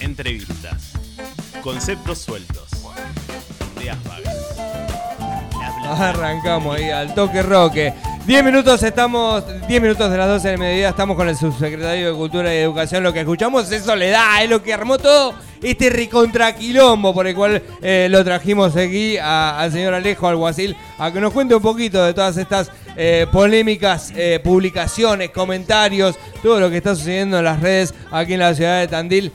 Entrevistas. Conceptos sueltos. Ideas vagas. Arrancamos ahí al toque roque. 10 minutos estamos, 10 minutos de las 12 del mediodía estamos con el subsecretario de Cultura y Educación. Lo que escuchamos es Soledad, es lo que armó todo este ricontraquilombo por el cual eh, lo trajimos aquí al señor Alejo Alguacil a que nos cuente un poquito de todas estas eh, polémicas, eh, publicaciones, comentarios, todo lo que está sucediendo en las redes aquí en la ciudad de Tandil.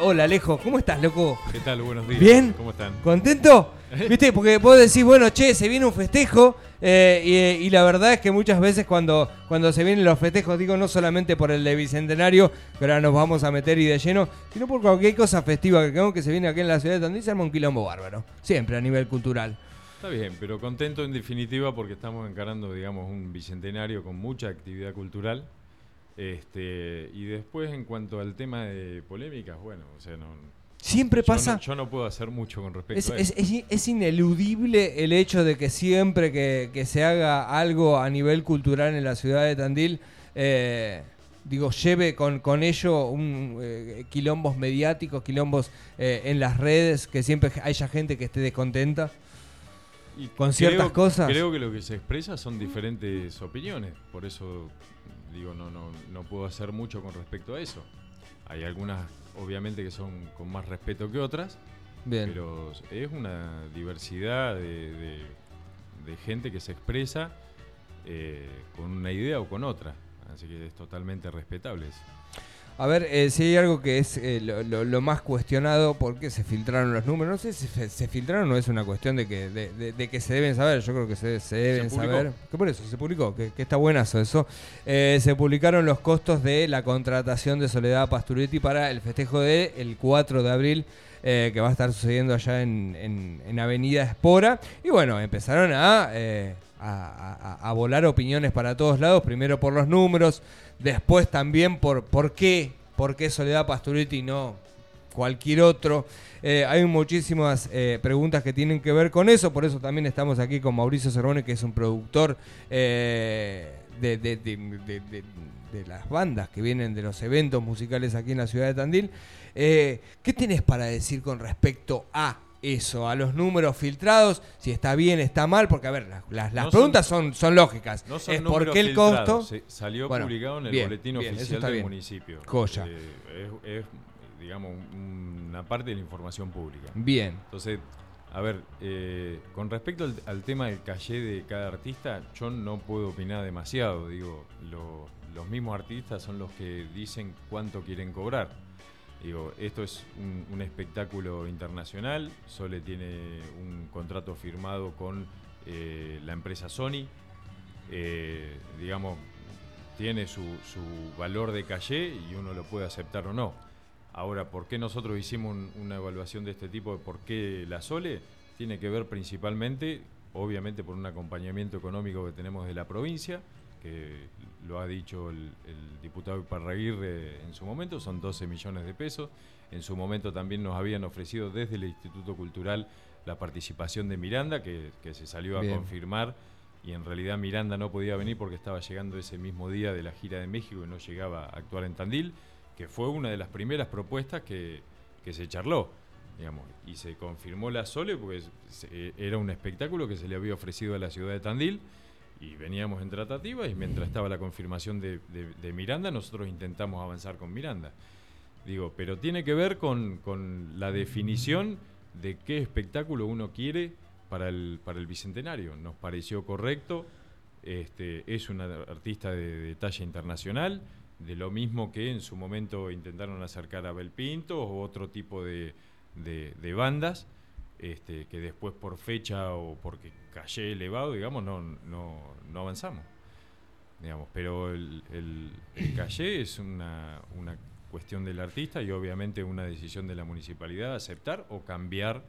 Hola Alejo, ¿cómo estás, loco? ¿Qué tal? Buenos días. ¿Bien? ¿Cómo están? ¿Contento? ¿Viste? Porque vos decís, bueno, che, se viene un festejo. Eh, y, la verdad es que muchas veces cuando, cuando se vienen los festejos, digo no solamente por el de Bicentenario, que ahora nos vamos a meter y de lleno, sino por cualquier cosa festiva que creo que se viene aquí en la ciudad de Tandil, se arma un quilombo bárbaro. Siempre a nivel cultural. Está bien, pero contento en definitiva porque estamos encarando, digamos, un bicentenario con mucha actividad cultural. Este, y después, en cuanto al tema de polémicas, bueno, o sea, no, Siempre pasa. yo no puedo hacer mucho con respecto es, a eso. Es, ineludible el hecho de que siempre que, se haga algo a nivel cultural en la ciudad de Tandil, eh, digo, lleve con, con ello un, eh, quilombos mediáticos, quilombos eh, en las redes, que siempre haya gente que esté descontenta. Y con ciertas cosas. Creo que lo que se expresa son diferentes opiniones, por eso digo, no, no, no puedo hacer mucho con respecto a eso. Hay algunas obviamente que son con más respeto que otras, pero es una diversidad de, gente que se expresa eh, con una idea o con otra, así que es totalmente respetable eso. A ver, eh, si hay algo que es eh, lo, más cuestionado, ¿por qué se filtraron los números? No sé si se, filtraron o es una cuestión de que, de, que se deben saber. Yo creo que se, deben saber. Que por eso se publicó, que, está buenazo eso. Eh, se publicaron los costos de la contratación de Soledad Pasturetti para el festejo del el 4 de abril. que va a estar sucediendo allá en, en, Avenida Espora. Y bueno, empezaron a, a, a volar opiniones para todos lados. Primero por los números, Después también por, por qué, por qué Soledad Pasturetti y no cualquier otro. Eh, hay muchísimas eh, preguntas que tienen que ver con eso, por eso también estamos aquí con Mauricio Cerrone, que es un productor eh, de, de, las bandas que vienen de los eventos musicales aquí en la ciudad de Tandil. ¿Qué tienes para decir con respecto a eso, a los números filtrados, si está bien, está mal, porque a ver, las, preguntas son, son, lógicas. No son es por qué el costo. salió publicado en el boletín oficial del municipio. Coya. Eh, es, digamos, una parte de la información pública. Bien. Entonces, a ver, eh, con respecto al, tema del calle de cada artista, yo no puedo opinar demasiado. Digo, los mismos artistas son los que dicen cuánto quieren cobrar. Digo, esto es un, espectáculo internacional, Sole tiene un contrato firmado con eh, la empresa Sony, eh, digamos, tiene su, valor de calle y uno lo puede aceptar o no. Ahora, ¿por qué nosotros hicimos una evaluación de este tipo? ¿Por qué la Sole? Tiene que ver principalmente, obviamente, por un acompañamiento económico que tenemos de la provincia, que lo ha dicho el, diputado Iparraguirre en su momento, son 12 millones de pesos. En su momento también nos habían ofrecido desde el Instituto Cultural la participación de Miranda, que, se salió a confirmar, y en realidad Miranda no podía venir porque estaba llegando ese mismo día de la gira de México y no llegaba a actuar en Tandil, que fue una de las primeras propuestas que, se charló. Digamos, y se confirmó la Sole porque era un espectáculo que se le había ofrecido a la ciudad de Tandil y veníamos en tratativa y mientras estaba la confirmación de, Miranda, nosotros intentamos avanzar con Miranda. Digo, pero tiene que ver con, la definición de qué espectáculo uno quiere para el, para el Bicentenario. Nos pareció correcto, este, es una artista de, talla internacional, de lo mismo que en su momento intentaron acercar a Belpinto o otro tipo de, de bandas. Este, que después por fecha o porque calle elevado, digamos, no, no, no avanzamos. Digamos, pero el, el, calle es una, una, cuestión del artista y obviamente una decisión de la municipalidad aceptar o cambiar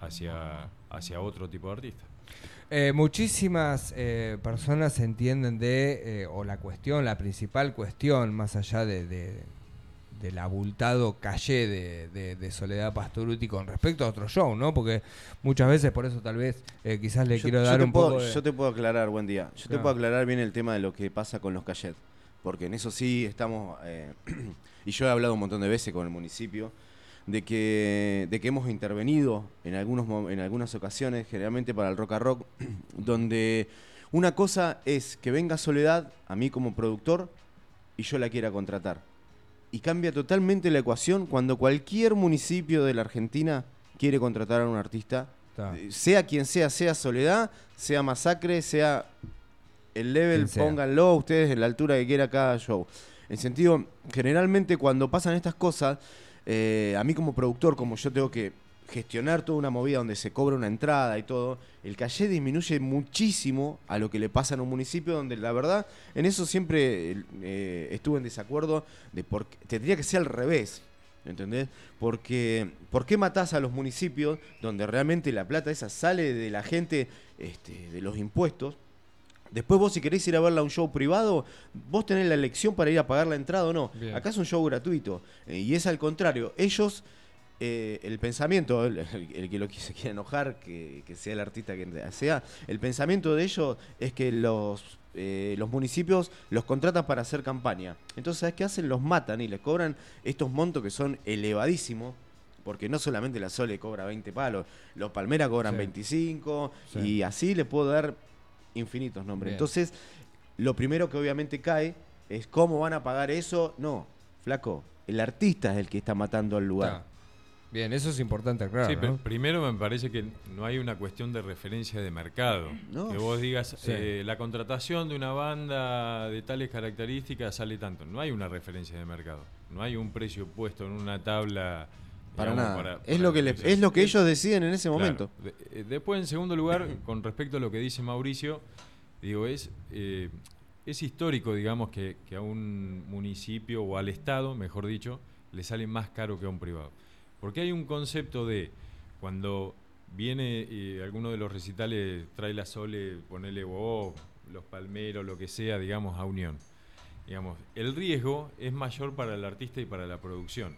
hacia, hacia otro tipo de artista. Eh, muchísimas eh, personas entienden de, eh, o la cuestión, la principal cuestión, más allá de, del abultado calle de, Soledad Pastoruti con respecto a otro show, ¿no? Porque muchas veces, por eso tal vez eh, quizás le quiero dar un poco Yo te puedo aclarar, buen día, yo te puedo aclarar bien el tema de lo que pasa con los callet, porque en eso sí estamos, eh, y yo he hablado un montón de veces con el municipio, de que, de que hemos intervenido en, algunos, en algunas ocasiones, generalmente para el rock a rock, donde una cosa es que venga Soledad a mí como productor y yo la quiera contratar. Y cambia totalmente la ecuación cuando cualquier municipio de la Argentina quiere contratar a un artista, eh, sea quien sea, sea Soledad, sea Masacre, sea el level, pónganlo ustedes en la altura que quiera cada show. En sentido, generalmente cuando pasan estas cosas, eh, a mí como productor, como yo tengo que gestionar toda una movida donde se cobra una entrada y todo, el calle disminuye muchísimo a lo que le pasa en un municipio donde la verdad, en eso siempre eh, estuve en desacuerdo de por tendría que ser al revés. ¿Entendés? Porque, ¿por qué matás a los municipios donde realmente la plata esa sale de la gente, este, de los impuestos? Después vos si queréis ir a verla a un show privado, vos tenés la elección para ir a pagar la entrada o no. Acá es un show gratuito. Eh, y es al contrario. Ellos, eh, el pensamiento, el, que lo se quiera enojar, que, sea el artista que sea, el pensamiento de ellos es que los, eh, los municipios los contratan para hacer campaña. Entonces, ¿sabes qué hacen? Los matan y les cobran estos montos que son elevadísimos porque no solamente la Sole cobra 20 palos, los Palmeras cobran 25 y así le puedo dar infinitos nombres. Entonces, lo primero que obviamente cae es cómo van a pagar eso. No, flaco, el artista es el que está matando al lugar. Bien, eso es importante claro. Sí, pero primero me parece que no hay una cuestión de referencia de mercado. Que vos digas, eh, la contratación de una banda de tales características sale tanto. No hay una referencia de mercado. No hay un precio puesto en una tabla. Para nada. es, lo que es lo que ellos deciden en ese momento. Eh, después, en segundo lugar, con respecto a lo que dice Mauricio, digo, es, eh, es histórico, digamos, que, a un municipio o al Estado, mejor dicho, le sale más caro que a un privado. Porque hay un concepto de cuando viene y alguno de los recitales trae la Sole, ponele vos, los palmeros, lo que sea, digamos, a unión. Digamos, el riesgo es mayor para el artista y para la producción.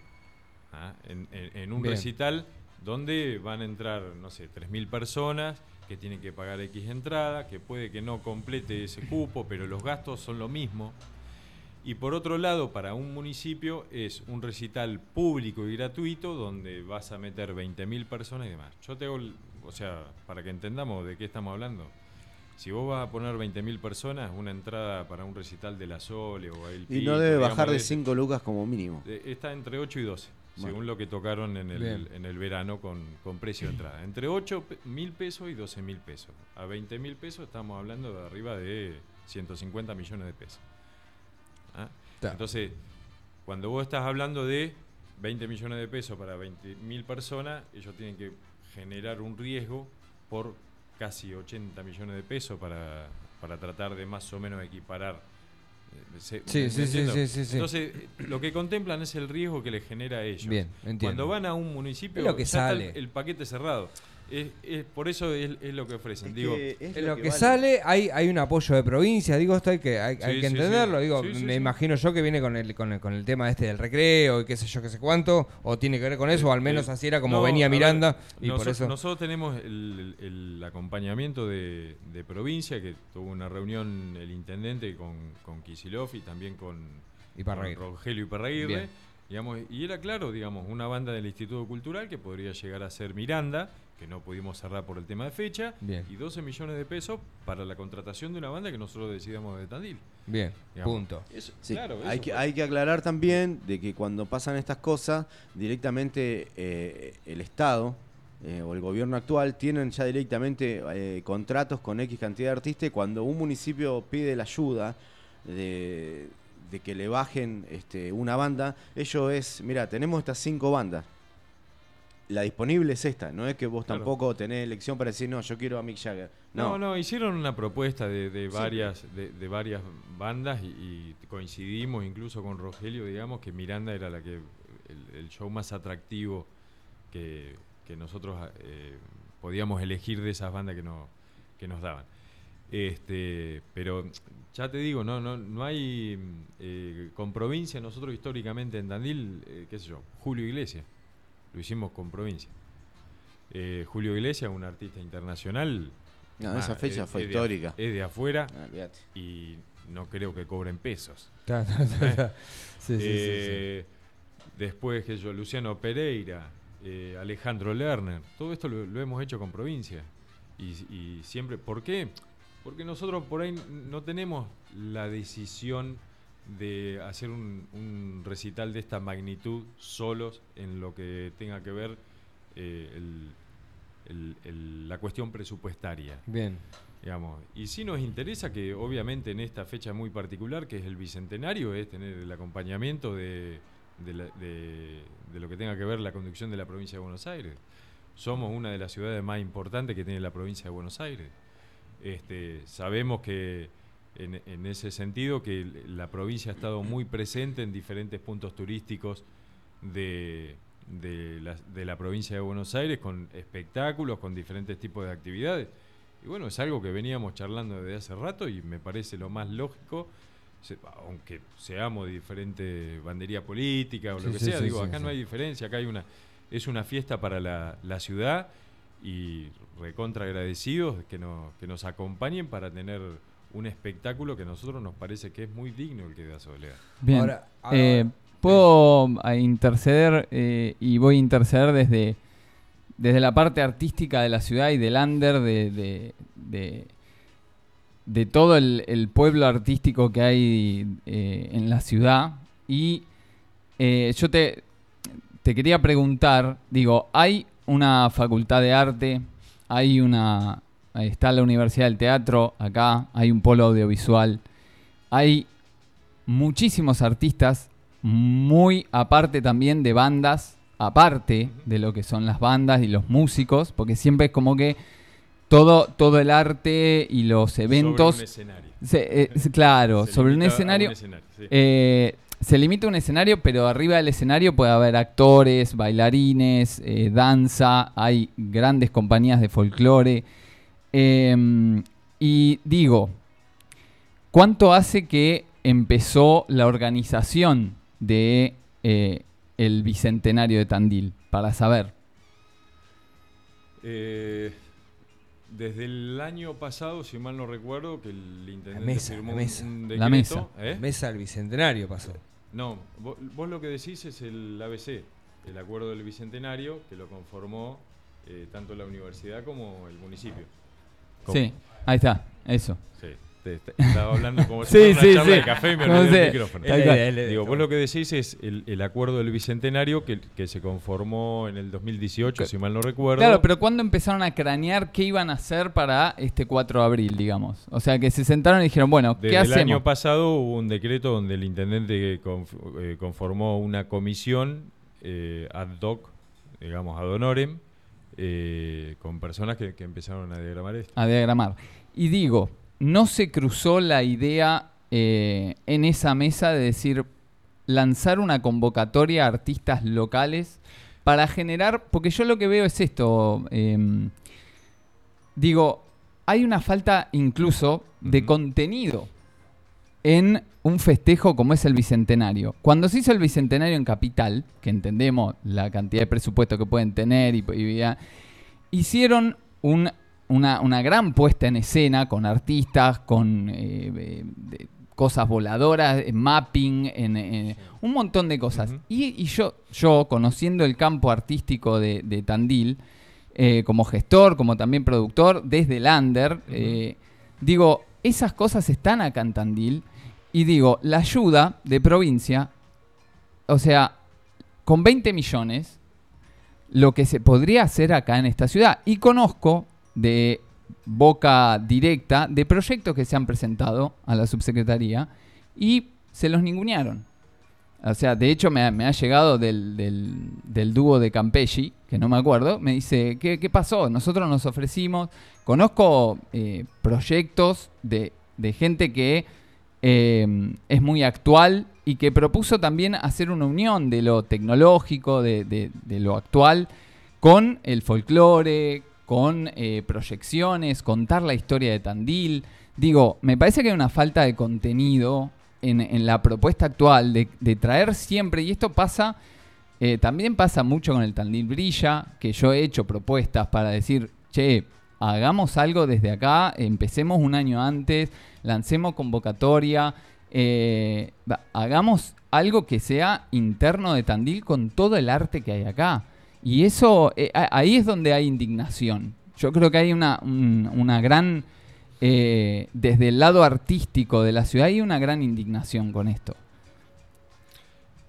¿ah? en, un recital donde van a entrar, no sé, 3.000 personas que tienen que pagar X entrada, que puede que no complete ese cupo, pero los gastos son lo mismo. Y por otro lado, para un municipio es un recital público y gratuito donde vas a meter 20.000 personas y demás. Yo tengo, o sea, para que entendamos de qué estamos hablando, si vos vas a poner 20.000 personas, una entrada para un recital de la Sole o el Y no debe bajar de 5 lucas como mínimo. Está entre 8 y 12 según lo que tocaron en el, en el verano con, precio de entrada. Entre 8 mil pesos y 12 mil pesos. A 20 mil pesos estamos hablando de arriba de 150 millones de pesos. ¿Ah? Entonces, cuando vos estás hablando de 20 millones de pesos para 20 mil personas, ellos tienen que generar un riesgo por casi 80 millones de pesos para, para tratar de más o menos equiparar sí, sí, sí, sí, Entonces, lo que contemplan es el riesgo que les genera a ellos. Bien, entiendo. Cuando van a un municipio, lo que sale. el, paquete cerrado. Es, por eso es, lo que ofrecen. digo, es lo, que, sale, hay, hay un apoyo de provincia, digo, esto hay que, hay, que entenderlo. digo, me imagino yo que viene con el, con el, con el tema este del recreo y qué sé yo, qué sé cuánto, o tiene que ver con eso, o al menos así era como venía Miranda. y por eso... Nosotros tenemos el, acompañamiento de, provincia, que tuvo una reunión el intendente con, con Kisilov y también con, Rogelio Iparraguirre. Digamos, y era claro, digamos, una banda del Instituto Cultural que podría llegar a ser Miranda, que no pudimos cerrar por el tema de fecha, y 12 millones de pesos para la contratación de una banda que nosotros decidamos de Tandil. Bien, punto. hay, que, hay que aclarar también de que cuando pasan estas cosas, directamente eh, el Estado eh, o el gobierno actual tienen ya directamente eh, contratos con X cantidad de artistas y cuando un municipio pide la ayuda de, de que le bajen este, una banda, ello es, mira, tenemos estas cinco bandas la disponible es esta, no es que vos tampoco tenés elección para decir, no, yo quiero a Mick Jagger. No, no, hicieron una propuesta de, varias de, varias bandas y, coincidimos incluso con Rogelio, digamos, que Miranda era la que el, show más atractivo que, nosotros eh, podíamos elegir de esas bandas que, no, que nos daban. Este, pero ya te digo, no, no, no hay eh, con provincia, nosotros históricamente en Dandil, eh, qué sé yo, Julio Iglesias lo hicimos con provincia. Eh, Julio Iglesias, un artista internacional. No, esa fecha fue histórica. es de afuera ah, y no creo que cobren pesos. sí, sí, sí, Después, que yo, Luciano Pereira, eh, Alejandro Lerner, todo esto lo, hemos hecho con provincia. Y, siempre, ¿por qué? Porque nosotros por ahí no tenemos la decisión de hacer un, recital de esta magnitud solos en lo que tenga que ver eh, la cuestión presupuestaria. Bien. Digamos. Y sí nos interesa que obviamente en esta fecha muy particular, que es el Bicentenario, es tener el acompañamiento de, de, lo que tenga que ver la conducción de la provincia de Buenos Aires. Somos una de las ciudades más importantes que tiene la provincia de Buenos Aires. Este, sabemos que en, ese sentido que la provincia ha estado muy presente en diferentes puntos turísticos de, la, de la provincia de Buenos Aires, con espectáculos, con diferentes tipos de actividades. Y bueno, es algo que veníamos charlando desde hace rato y me parece lo más lógico aunque seamos de diferente bandería política o lo que sea, digo, acá no hay diferencia, acá hay una, es una fiesta para la, ciudad y recontra agradecidos que, que nos acompañen para tener un espectáculo que a nosotros nos parece que es muy digno el que da Soledad. Bien, eh, puedo interceder eh, y voy a interceder desde, desde la parte artística de la ciudad y del under de de todo el, pueblo artístico que hay eh, en la ciudad. Y eh, yo te, te quería preguntar, digo, hay una facultad de arte, hay una, está la Universidad del Teatro acá, hay un polo audiovisual, hay muchísimos artistas, muy aparte también de bandas, aparte de lo que son las bandas y los músicos, porque siempre es como que todo, todo el arte y los eventos. Sobre un escenario. Eh, claro, sobre un escenario. Eh, se limita a un escenario, pero arriba del escenario puede haber actores, bailarines, eh, danza, hay grandes compañías de folclore. Em, y digo, ¿cuánto hace que empezó la organización de el Bicentenario de Tandil? Para saber. Eh, desde el año pasado, si mal no recuerdo, que el intendente firmó la mesa. un decreto. La mesa. ¿eh? mesa del bicentenario pasó. No, vos, lo que decís es el ABC, el acuerdo del bicentenario, que lo conformó eh, tanto la universidad como el municipio. Sí, ahí está, eso. Sí estaba hablando como si fuera una charla de café y me olvidé el micrófono. Digo, vos lo que decís es el, acuerdo del Bicentenario que, que, se conformó en el 2018, si mal no recuerdo. Claro, pero ¿cuándo empezaron a cranear qué iban a hacer para este 4 de abril, digamos? O sea, que se sentaron y dijeron, bueno, ¿qué hacemos? El año pasado hubo un decreto donde el intendente eh, conformó una comisión eh, ad hoc, digamos, ad honorem, eh, con personas que, que empezaron a diagramar esto. A diagramar. Y digo, no se cruzó la idea eh, en esa mesa de decir lanzar una convocatoria a artistas locales para generar, porque yo lo que veo es esto, em, digo, hay una falta incluso de contenido en un festejo como es el Bicentenario. Cuando se hizo el Bicentenario en Capital, que entendemos la cantidad de presupuesto que pueden tener, y, hicieron un una, gran puesta en escena con artistas, con eh, eh, cosas voladoras, mapping, en, un montón de cosas. y, yo, yo, conociendo el campo artístico de, Tandil, eh, como gestor, como también productor, desde el under, digo, esas cosas están acá en Tandil. Y digo, la ayuda de provincia, o sea, con 20 millones, lo que se podría hacer acá en esta ciudad. Y conozco de boca directa de proyectos que se han presentado a la subsecretaría y se los ningunearon. O sea, de hecho me ha, llegado del, del, dúo de Campechi, que no me acuerdo, me dice, ¿qué, pasó? Nosotros nos ofrecimos, conozco eh, proyectos de, gente que eh, es muy actual y que propuso también hacer una unión de lo tecnológico, de, de lo actual, con el folclore, con eh, proyecciones, contar la historia de Tandil. Digo, me parece que hay una falta de contenido en, la propuesta actual de, traer siempre, y esto pasa, eh, también pasa mucho con el Tandil Brilla, que yo he hecho propuestas para decir, che, hagamos algo desde acá, empecemos un año antes, lancemos convocatoria, eh, hagamos algo que sea interno de Tandil con todo el arte que hay acá. Y eso, eh, ahí es donde hay indignación. Yo creo que hay una, un- una gran, eh, desde el lado artístico de la ciudad, hay una gran indignación con esto.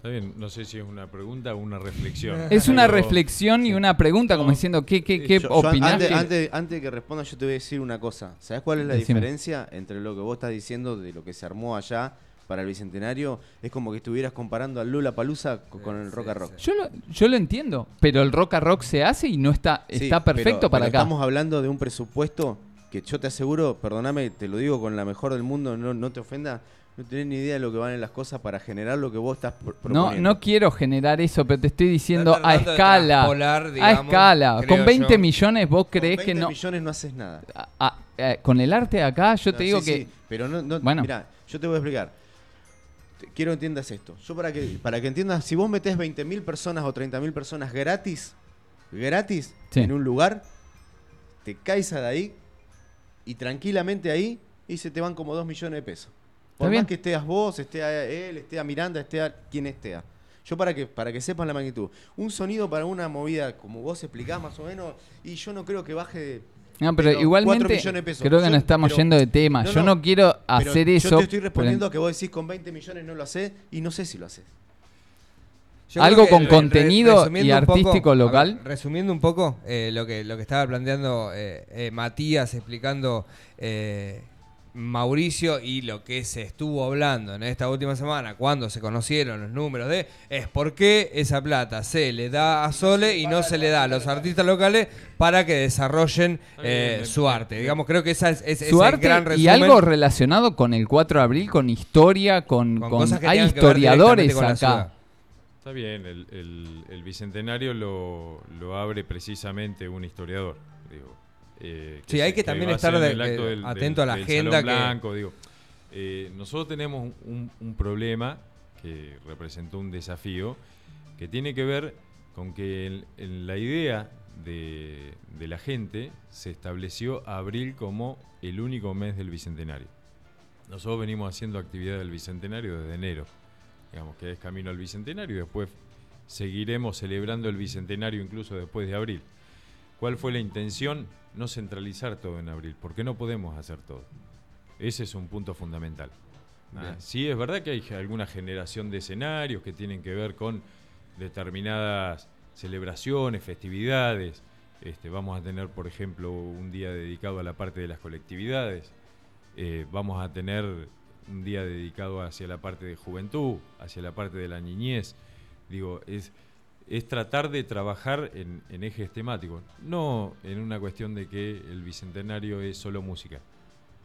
Está bien, no sé si es una pregunta o una reflexión. Es una Pero- reflexión y una pregunta, como diciendo, ¿qué, qué, qué Yo- yo opinás antes, que- antes- antes de que responda, yo te voy a decir una cosa. ¿Sabes cuál es la Decime. diferencia entre lo que vos estás diciendo de lo que se armó allá para el bicentenario? Es como que estuvieras comparando al Lula Palusa con el Rock a Rock. sí. Yo lo, yo lo entiendo, pero el rock a rock se hace y no está, Sí, está perfecto pero- para pero acá. Estamos hablando de un presupuesto que yo te aseguro, perdóname, te lo digo con la mejor del mundo, no, no te ofenda, no tenés ni idea de lo que valen las cosas para generar lo que vos estás pro- No, proponiendo. no quiero generar eso, pero te estoy diciendo a escala. traspolar, a digamos, escala. Con 20 yo. millones vos Con creés 20 que no... millones no haces nada. a- a- eh, con el arte de acá yo No, te digo sí, que... sí, pero no, no Bueno. mira, yo te voy a explicar. Quiero que entiendas esto. Yo para que para que entiendas, si vos metés 20.000 personas o 30.000 personas gratis, gratis Sí. en un lugar, te caes de ahí y tranquilamente ahí y se te van como 2 millones de pesos. Por más que estés vos, esté a él, esté a Miranda, esté a quien esté. a. Yo para que para que sepan la magnitud. Un sonido para una movida como vos explicás más o menos y yo no creo que baje de No, pero, pero igualmente cuatro millones de pesos. creo que Yo- nos estamos pero- yendo de tema. no, yo no, no quiero Pero hacer eso. Yo te estoy respondiendo a que vos decís con 20 millones no lo haces y no sé si lo haces. Yo Algo con re- contenido y poco- artístico ver, local. resumiendo un poco eh, lo, que, lo que estaba planteando eh, eh, Matías explicando eh, Mauricio y lo que se estuvo hablando en esta última semana cuando se conocieron los números de es por qué esa plata se le da a Sole y no se le da a los artistas locales para que desarrollen eh, su arte. Digamos, creo que esa es, es- es su el arte gran y resumen. algo relacionado con el 4 de abril, con historia, con, Con con- cosas que hay tengan que ver historiadores acá. Está bien, el, el- el bicentenario lo, lo abre precisamente un historiador. Digo, eh, Sí, hay que también estar de- atento a la agenda que- Blanco, digo. Eh, nosotros tenemos un, un problema que representó un desafío que tiene que ver con que en, en la idea de, de la gente se estableció abril como el único mes del bicentenario. Nosotros venimos haciendo actividad del bicentenario desde enero, digamos que es camino al bicentenario y después seguiremos celebrando el bicentenario incluso después de abril. ¿Cuál fue la intención? No centralizar todo en abril, porque no podemos hacer todo. Ese es un punto fundamental. Ah, sí, es verdad que hay alguna generación de escenarios que tienen que ver con determinadas celebraciones, festividades. Este, vamos a tener, por ejemplo, un día dedicado a la parte de las colectividades. Eh, vamos a tener un día dedicado hacia la parte de juventud, hacia la parte de la niñez. Digo, es, es tratar de trabajar en, en ejes temáticos, no en una cuestión de que el bicentenario es solo música.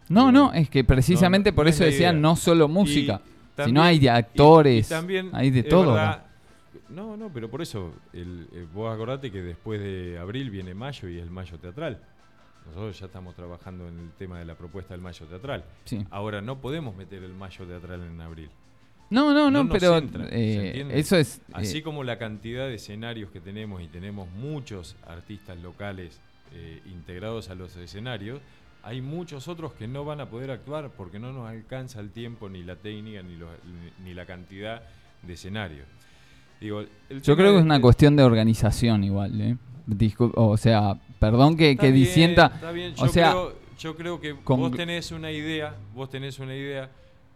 No, no, es que precisamente no, por no es eso la decían no solo música, sino hay de actores, y también hay de es todo. verdad- no, no, pero por eso, el, eh, vos acordate que después de abril viene mayo y es el mayo teatral. Nosotros ya estamos trabajando en el tema de la propuesta del mayo teatral. Sí. Ahora no podemos meter el mayo teatral en abril. No, no, no, pero entra, ¿se eh, eso es... Así eh, como la cantidad de escenarios que tenemos y tenemos muchos artistas locales eh, integrados a los escenarios, hay muchos otros que no van a poder actuar porque no nos alcanza el tiempo, ni la técnica, ni, los- ni- ni la cantidad de escenarios. Digo, yo creo que es una de- cuestión de organización igual. ¿eh? Discul- o sea, perdón que, que bien, disienta... está bien. O Yo, sea, creo, yo creo que vos tenés una idea, vos tenés una idea.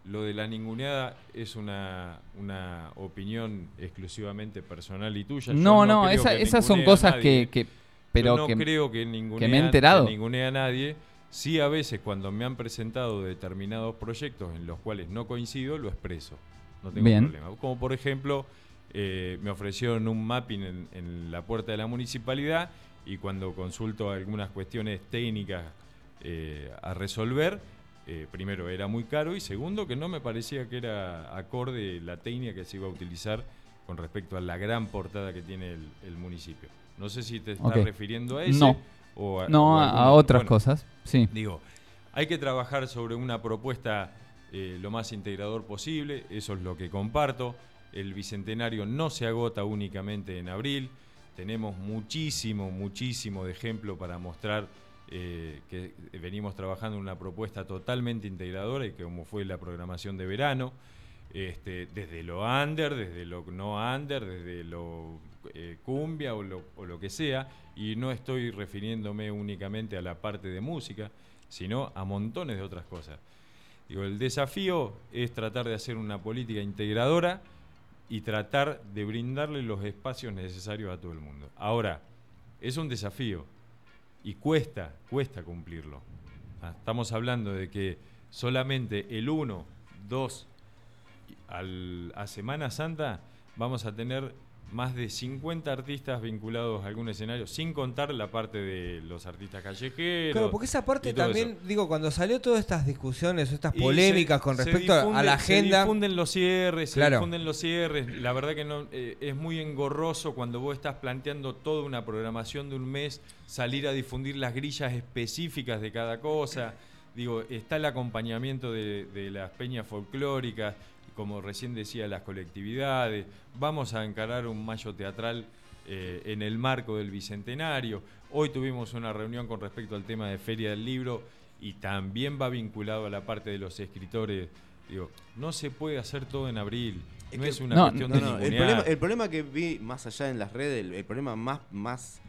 Lo de la ninguneada es una, una opinión exclusivamente personal y tuya. Yo no, no, esa- que esas son cosas que... que- pero Yo no que... creo que ningunea, me he enterado. que a nadie. Sí, a veces cuando me han presentado determinados proyectos en los cuales no coincido, lo expreso. No tengo Bien. problema. Como por ejemplo, eh, me ofrecieron un mapping en, en la puerta de la municipalidad y cuando consulto algunas cuestiones técnicas eh, a resolver, eh, primero era muy caro y segundo que no me parecía que era acorde la técnica que se iba a utilizar con respecto a la gran portada que tiene el, el municipio. No sé si te estás refiriendo a eso No. o a, No, o a, a otras bueno, cosas. Sí. Digo, hay que trabajar sobre una propuesta eh, lo más integrador posible, eso es lo que comparto. El bicentenario no se agota únicamente en abril, tenemos muchísimo, muchísimo de ejemplo para mostrar eh, que venimos trabajando en una propuesta totalmente integradora y que como fue la programación de verano, este, desde lo under, desde lo no under, desde lo eh, cumbia o lo, o lo que sea, y no estoy refiriéndome únicamente a la parte de música, sino a montones de otras cosas. Digo, el desafío es tratar de hacer una política integradora y tratar de brindarle los espacios necesarios a todo el mundo. Ahora, es un desafío y cuesta, cuesta cumplirlo. Ah, Estamos hablando de que solamente el 1, 2 al, a Semana Santa vamos a tener más de 50 artistas vinculados a algún escenario, sin contar la parte de los artistas callejeros. Claro, porque esa parte también, eso. digo, cuando salió todas estas discusiones, estas polémicas se- con respecto a- la agenda. Se difunden los cierres, se difunden los cierres. La verdad que no eh, es muy engorroso cuando vos estás planteando toda una programación de un mes, salir a difundir las grillas específicas de cada cosa. Digo, está el acompañamiento de, de las peñas folclóricas, como recién decía, las colectividades. Vamos a encarar un mayo teatral eh, en el marco del Bicentenario. Hoy tuvimos una reunión con respecto al tema de Feria del Libro y también va vinculado a la parte de los escritores. Digo, no se puede hacer todo en abril. Es no que- es una No, cuestión No, de el problema, el problema que vi más allá en las redes, el, el problema más, más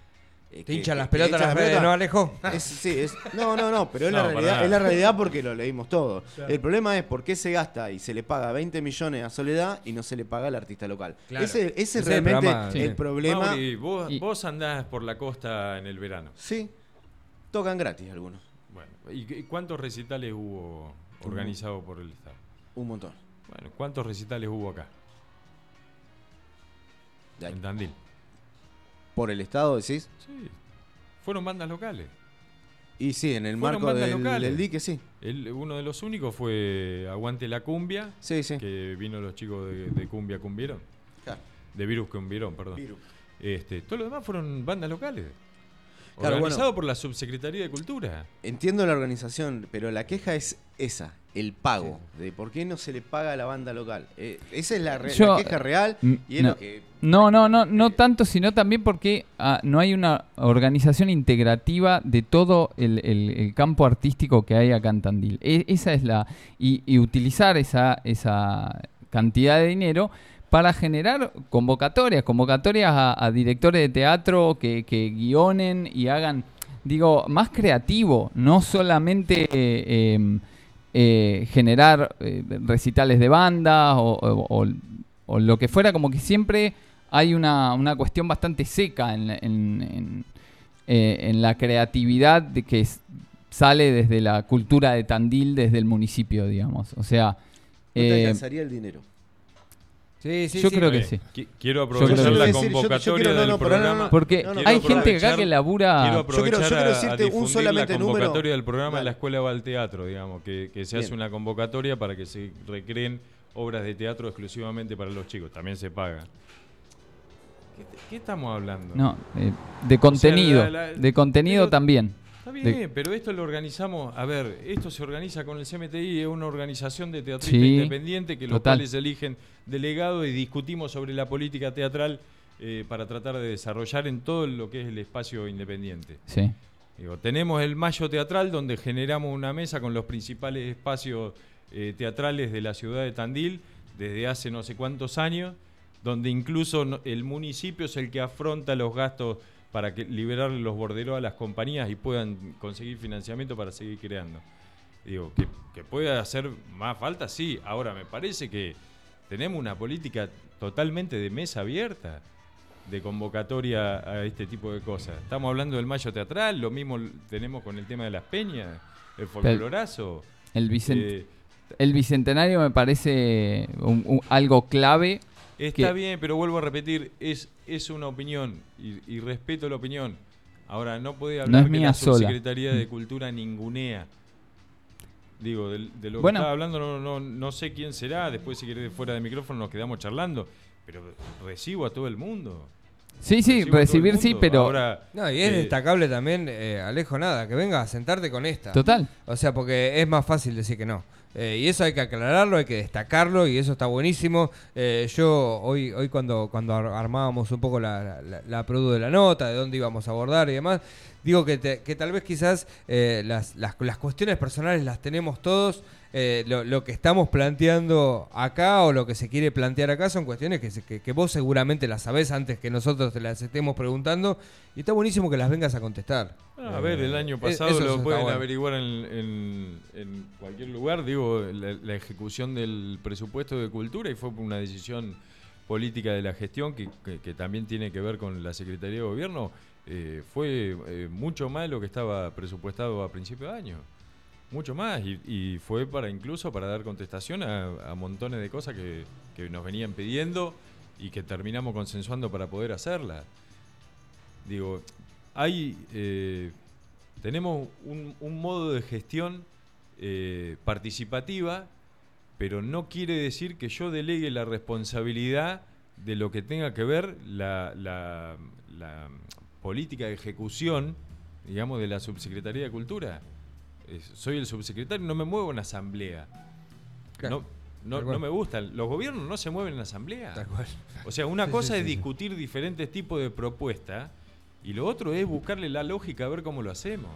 eh, Te hinchan las pelotas las redes, ¿no, Alejo? Es, sí, es, no, no, no, pero es, la No, realidad, es la realidad porque lo leímos todo. El problema es por qué se gasta y se le paga 20 millones a Soledad y no se le paga al artista local. Claro. Ese, ese Ese es es el realmente programa, el sí. problema. Mauri, vos, Y- vos andás por la costa en el verano. Sí, tocan gratis algunos, Bueno, ¿y cuántos recitales hubo organizados por el Estado? un montón. Bueno, ¿cuántos recitales hubo acá? En Tandil. Por el Estado decís. Sí. Fueron bandas locales. Y sí, en el Fueron marco del, dique, sí. El- uno de los únicos fue Aguante la Cumbia, Sí, sí. que vino los chicos de, de Cumbia Cumbieron. Claro. De Virus Cumbieron, perdón. Viru. Este, todos los demás fueron bandas locales. Claro, Organizado bueno. por la Subsecretaría de Cultura. Entiendo la organización, pero la queja es esa, el pago. De por qué no se le paga a la banda local. Eh, esa es la, re- Yo- la queja real Mm, y es no. lo que... No, no, no, no tanto, sino también porque ah, no hay una organización integrativa de todo el, el- el campo artístico que hay acá en Tandil. E- esa es la. Y, y utilizar esa, esa cantidad de dinero para generar convocatorias, convocatorias a, a directores de teatro que, que guionen y hagan, digo, más creativo, no solamente eh, em, eh, generar eh, recitales de bandas o, o- o- o lo que fuera, como que siempre hay una, una cuestión bastante seca en, en- en- en la creatividad de que sale desde la cultura de Tandil, desde el municipio, digamos. O sea, No te alcanzaría el dinero. Sí, sí, Yo sí. creo que sí. qui- Quiero aprovechar la. Yo- yo convocatoria del programa. porque hay gente acá aprovechar- que labura... Quiero Yo quiero- yo aprovechar quiero a- a un solamente la número. convocatoria del programa Dale. La Escuela va al Teatro, digamos, que, que se hace Bien. una convocatoria para que se recreen obras de teatro exclusivamente para los chicos. También se paga. ¿Qué, qué estamos hablando? No, eh, de contenido. la- la- de contenido pero- también. Está De- bien, pero esto lo organizamos. A ver, esto se organiza con el CMTI, es una organización de teatristas Sí, independientes que los total. cuales eligen delegado y discutimos sobre la política teatral eh, para tratar de desarrollar en todo lo que es el espacio independiente. Sí. Digo, tenemos el Mayo Teatral, donde generamos una mesa con los principales espacios eh, teatrales de la ciudad de Tandil desde hace no sé cuántos años, donde incluso el municipio es el que afronta los gastos para que liberar los borderos a las compañías y puedan conseguir financiamiento para seguir creando. Digo, que, que pueda hacer más falta, sí. Ahora, me parece que tenemos una política totalmente de mesa abierta de convocatoria a este tipo de cosas. Estamos hablando del mayo teatral, lo mismo tenemos con el tema de las peñas, el folclorazo. El, bicen- eh, el bicentenario me parece un- un- algo clave. Está que- bien, pero vuelvo a repetir, es, es una opinión y, y respeto la opinión. Ahora, no puede No hablar es que mía la sola. De Mm. Cultura ningunea. Digo, de, lo Bueno. que estaba hablando no, no, no sé quién será, después si querés fuera de micrófono nos quedamos charlando, pero recibo a todo el mundo. Sí, sí, Recibo recibir sí, pero... Ahora, No, y es eh, destacable también, eh, Alejo, nada, que venga a sentarte con esta. Total. O sea, porque es más fácil decir que no. Eh, y eso hay que aclararlo, hay que destacarlo y eso está buenísimo. Eh, yo hoy, hoy cuando, cuando armábamos un poco la, la, la de la nota, de dónde íbamos a abordar y demás, digo que, que tal vez quizás eh, las, las, las cuestiones personales las tenemos todos. Eh, lo, que estamos planteando acá o lo que se quiere plantear acá son cuestiones que, que, vos seguramente las sabés antes que nosotros te las estemos preguntando y está buenísimo que las vengas a contestar. Ah, a ver, el año eh, pasado lo pueden averiguar en, cualquier lugar, digo, la, ejecución del presupuesto de cultura y fue una decisión política de la gestión que, que también tiene que ver con la Secretaría de Gobierno, eh, fue mucho más de lo que estaba presupuestado a principio de año mucho más y, fue para incluso para dar contestación a, montones de cosas que, nos venían pidiendo y que terminamos consensuando para poder hacerla. Digo, hay eh, tenemos un, modo de gestión eh, participativa, pero no quiere decir que yo delegue la responsabilidad de lo que tenga que ver la, la política de ejecución, digamos, de la Subsecretaría de Cultura soy el subsecretario, no me muevo en asamblea. No, no, me gustan. Los gobiernos no se mueven en asamblea. O sea, una cosa es discutir diferentes tipos de propuestas y lo otro es buscarle la lógica a ver cómo lo hacemos.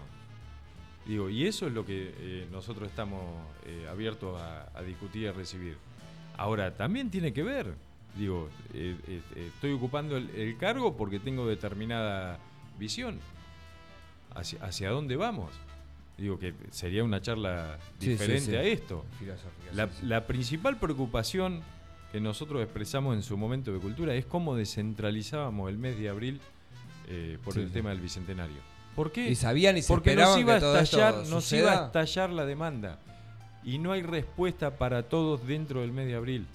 Digo, y eso es lo que eh, nosotros estamos eh, abiertos a, discutir y a recibir. Ahora, también tiene que ver, digo, eh, estoy ocupando el, cargo porque tengo determinada visión hacia, hacia dónde vamos. Digo que sería una charla diferente a esto. La, principal preocupación que nosotros expresamos en su momento de cultura es cómo descentralizábamos el mes de abril eh, por el tema del bicentenario. ¿Por qué? Y sabían y se Porque nos iba, a estallar, nos iba a estallar la demanda. Y no hay respuesta para todos dentro del mes de abril.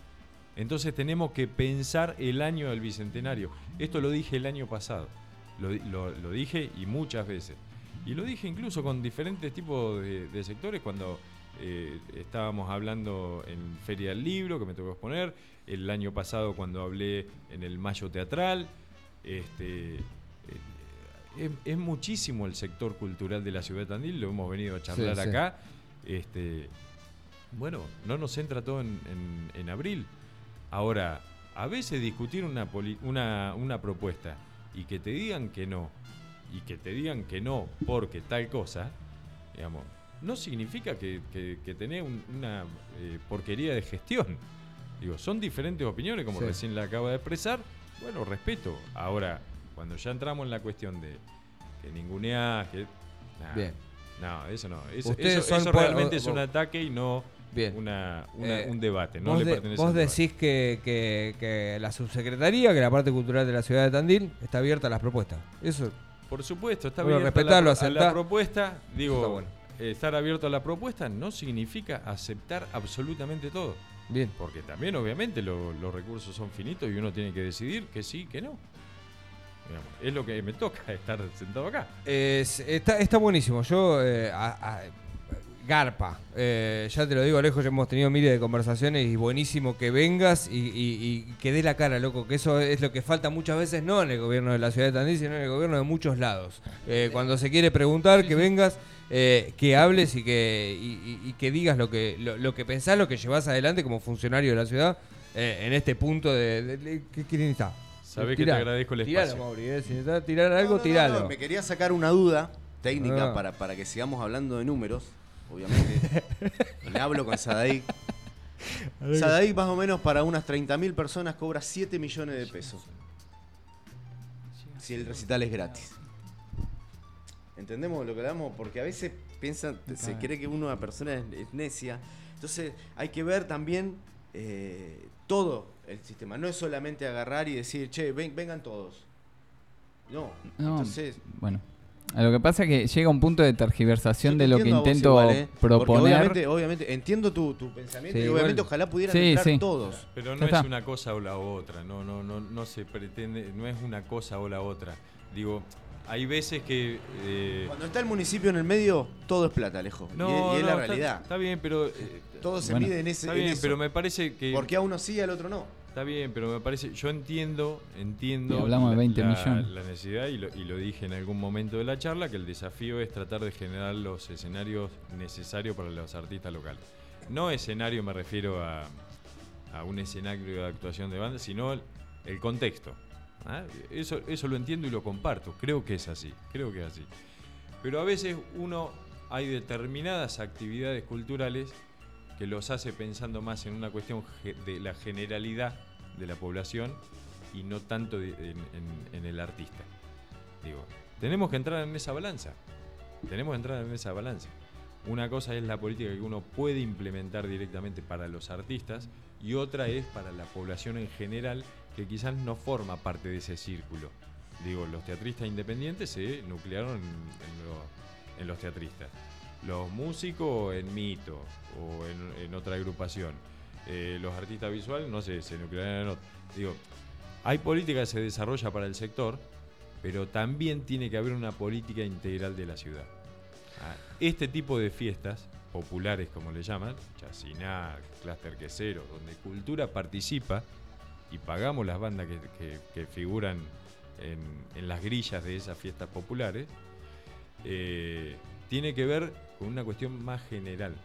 Entonces tenemos que pensar el año del bicentenario. Esto lo dije el año pasado. lo dije y muchas veces. Y lo dije incluso con diferentes tipos de, sectores cuando eh, estábamos hablando en Feria del Libro, que me tocó exponer, el año pasado cuando hablé en el Mayo Teatral. Este, eh, es, muchísimo el sector cultural de la ciudad de Tandil, lo hemos venido a charlar acá. Este, bueno, no nos entra todo en, abril. Ahora, a veces discutir una, una, una propuesta y que te digan que no, y que te digan que no porque tal cosa, digamos, no significa que, que, tenés una eh, porquería de gestión. Digo, son diferentes opiniones, como recién la acaba de expresar. Bueno, respeto. Ahora, cuando ya entramos en la cuestión de que ninguneás, que. Bien. No, eso no. Eso, realmente es un ataque y no Una, eh, un debate. No vos, vos decís que, que, que, la subsecretaría, que la parte cultural de la ciudad de Tandil, está abierta a las propuestas. Eso por supuesto, está bien. respetarlo, la, la propuesta. Digo, estar abierto a la propuesta no significa aceptar absolutamente todo. Bien. Porque también, obviamente, los recursos son finitos y uno tiene que decidir que sí, que no. es lo que me toca estar sentado acá. está, está buenísimo. Yo eh, Garpa. Eh, ya te lo digo, Alejo, ya hemos tenido miles de conversaciones y buenísimo que vengas y, que dé la cara, loco, que eso es lo que falta muchas veces, no en el gobierno de la ciudad de Tandil, sino en el gobierno de muchos lados. Eh, cuando se quiere preguntar, que vengas, eh, que hables y que, que digas lo que, lo, que pensás, lo que llevas adelante como funcionario de la ciudad en este punto de... ¿Qué quieren estar? Sabés que te agradezco el espacio. Tiralo, Mauri, si necesitas tirar algo, tiralo. me quería sacar una duda técnica ah. para, para que sigamos hablando de números obviamente. Le hablo con Sadaik. Sadaik más o menos para unas 30.000 personas cobra 7 millones de pesos. Si el recital es gratis. ¿Entendemos lo que hablamos? Porque a veces piensan, se cree que una persona es, necia. Entonces hay que ver también eh, todo el sistema. No es solamente agarrar y decir, che, vengan todos. No. no entonces. Bueno. Lo que pasa es que llega un punto de tergiversación de lo que intento ¿eh? proponer. Obviamente, obviamente, entiendo tu, pensamiento y obviamente ojalá pudieran entrar todos. Pero no es una cosa o la otra, no, no, no, no se pretende, no es una cosa o la otra. Digo, hay veces que. Eh, Cuando está el municipio en el medio, todo es plata, lejos. No, y, es, la realidad. Está, bien, pero. Eh, todo se mide en ese. Está bien, pero me parece que. Porque a uno sí y al otro no. Está bien, pero me parece, yo entiendo, entiendo hablamos de 20 la, millones. la necesidad y lo, y lo, dije en algún momento de la charla, que el desafío es tratar de generar los escenarios necesarios para los artistas locales. no escenario me refiero a, a un escenario de actuación de banda, sino el, el contexto. ¿ah? Eso, eso lo entiendo y lo comparto. Creo que es así. Creo que es así. Pero a veces uno hay determinadas actividades culturales que los hace pensando más en una cuestión de la generalidad de la población y no tanto en, el artista. Digo, tenemos que entrar en esa balanza. Tenemos que entrar en esa balanza. Una cosa es la política que uno puede implementar directamente para los artistas y otra es para la población en general que quizás no forma parte de ese círculo. Digo, los teatristas independientes se nuclearon en los teatristas. Los músicos en mito o en, otra agrupación. Eh, los artistas visuales, no sé, se nuclearon en otro. Digo, hay política que se desarrolla para el sector, pero también tiene que haber una política integral de la ciudad. Ah, Este tipo de fiestas populares, como le llaman, Chaciná, Cluster Quesero, donde cultura participa y pagamos las bandas que, figuran en, en las grillas de esas fiestas populares, eh, tiene que ver con una cuestión más general.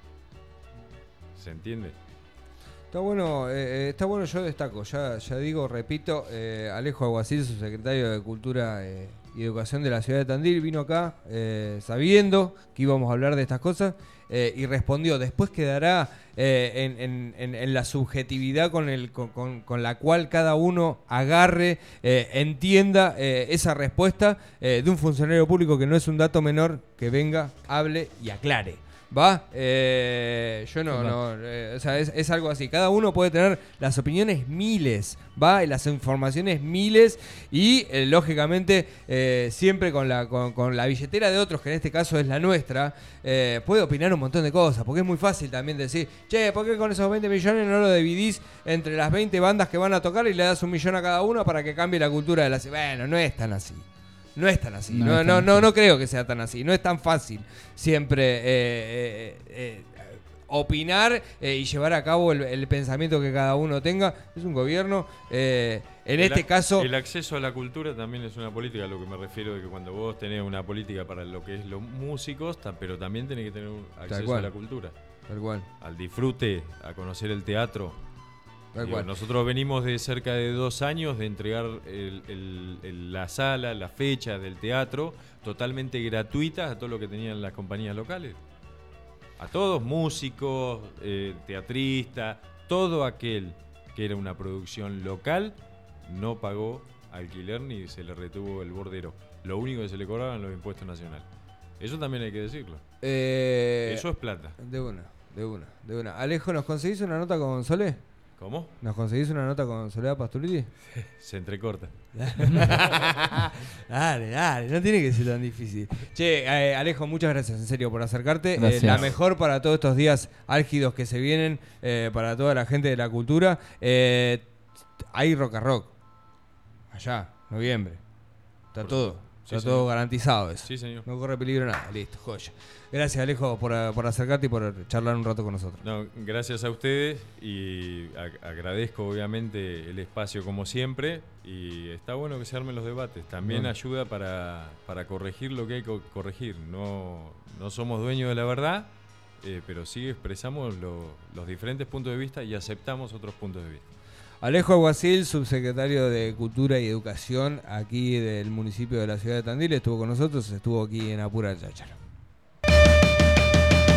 ¿Se entiende? Está bueno, eh, eh, está bueno, yo destaco, ya, ya digo, repito, eh, Alejo Aguacil, subsecretario de Cultura eh, y Educación de la ciudad de Tandil, vino acá sabiendo que íbamos a hablar de estas cosas eh, y respondió. Después quedará eh, en, la subjetividad con, la cual cada uno agarre, eh, entienda esa respuesta de un funcionario público que no es un dato menor, que venga, hable y aclare. ¿Va? Eh, yo no, no, eh, o sea, es, es algo así. Cada uno puede tener las opiniones miles, ¿va? Y las informaciones miles y, eh, lógicamente, eh, siempre con la, con, con la billetera de otros, que en este caso es la nuestra, eh, puede opinar un montón de cosas, porque es muy fácil también decir, che, ¿por qué con esos 20 millones no lo dividís entre las 20 bandas que van a tocar y le das un millón a cada una para que cambie la cultura de la ciudad? Bueno, no es tan así. No es tan así. No No, no, tan no, así. no creo que sea tan así. No es tan fácil siempre eh, eh, eh, opinar eh, y llevar a cabo el, el pensamiento que cada uno tenga. Es un gobierno. eh, en El este caso. El acceso a la cultura también es una política, a lo que me refiero de que cuando vos tenés una política para lo que es los músicos, pero también tenés que tener un acceso a la cultura, Tal cual. al disfrute, a conocer el teatro. Digo, nosotros venimos de cerca de dos años de entregar el- el- el- la sala, la fecha del teatro, totalmente gratuitas a todo lo que tenían las compañías locales. A todos, músicos, eh, teatristas, todo aquel que era una producción local, no pagó alquiler ni se le retuvo el bordero. Lo único que se le cobraban los impuestos nacionales. Eso también hay que decirlo. Eh, Eso es plata. De una, de una, de una. Alejo, ¿nos conseguís una nota con Sole? ¿Cómo? ¿Nos conseguís una nota con Soledad Pasturiti? Se entrecorta. dale, dale, no tiene que ser tan difícil. Che, eh, Alejo, muchas gracias en serio por acercarte. Eh, la mejor para todos estos días álgidos que se vienen, eh, para toda la gente de la cultura. Eh, hay rock a rock. Allá, noviembre. Está Por todo. Está Sí, todo señor. garantizado eso. Sí, señor. No corre peligro nada. Listo, joya. Gracias, Alejo, por, eh, por acercarte y por charlar un rato con nosotros. No, gracias a ustedes y a- agradezco obviamente el espacio como siempre y está bueno que se armen los debates. También Bueno. ayuda para, para corregir lo que hay que corregir. No, no somos dueños de la verdad, eh, pero sí expresamos lo- los diferentes puntos de vista y aceptamos otros puntos de vista. Alejo Aguacil, subsecretario de Cultura y Educación aquí del municipio de la ciudad de Tandil, estuvo con nosotros, estuvo aquí en Apura Cháchara.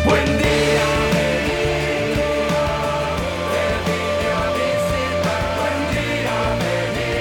Buen.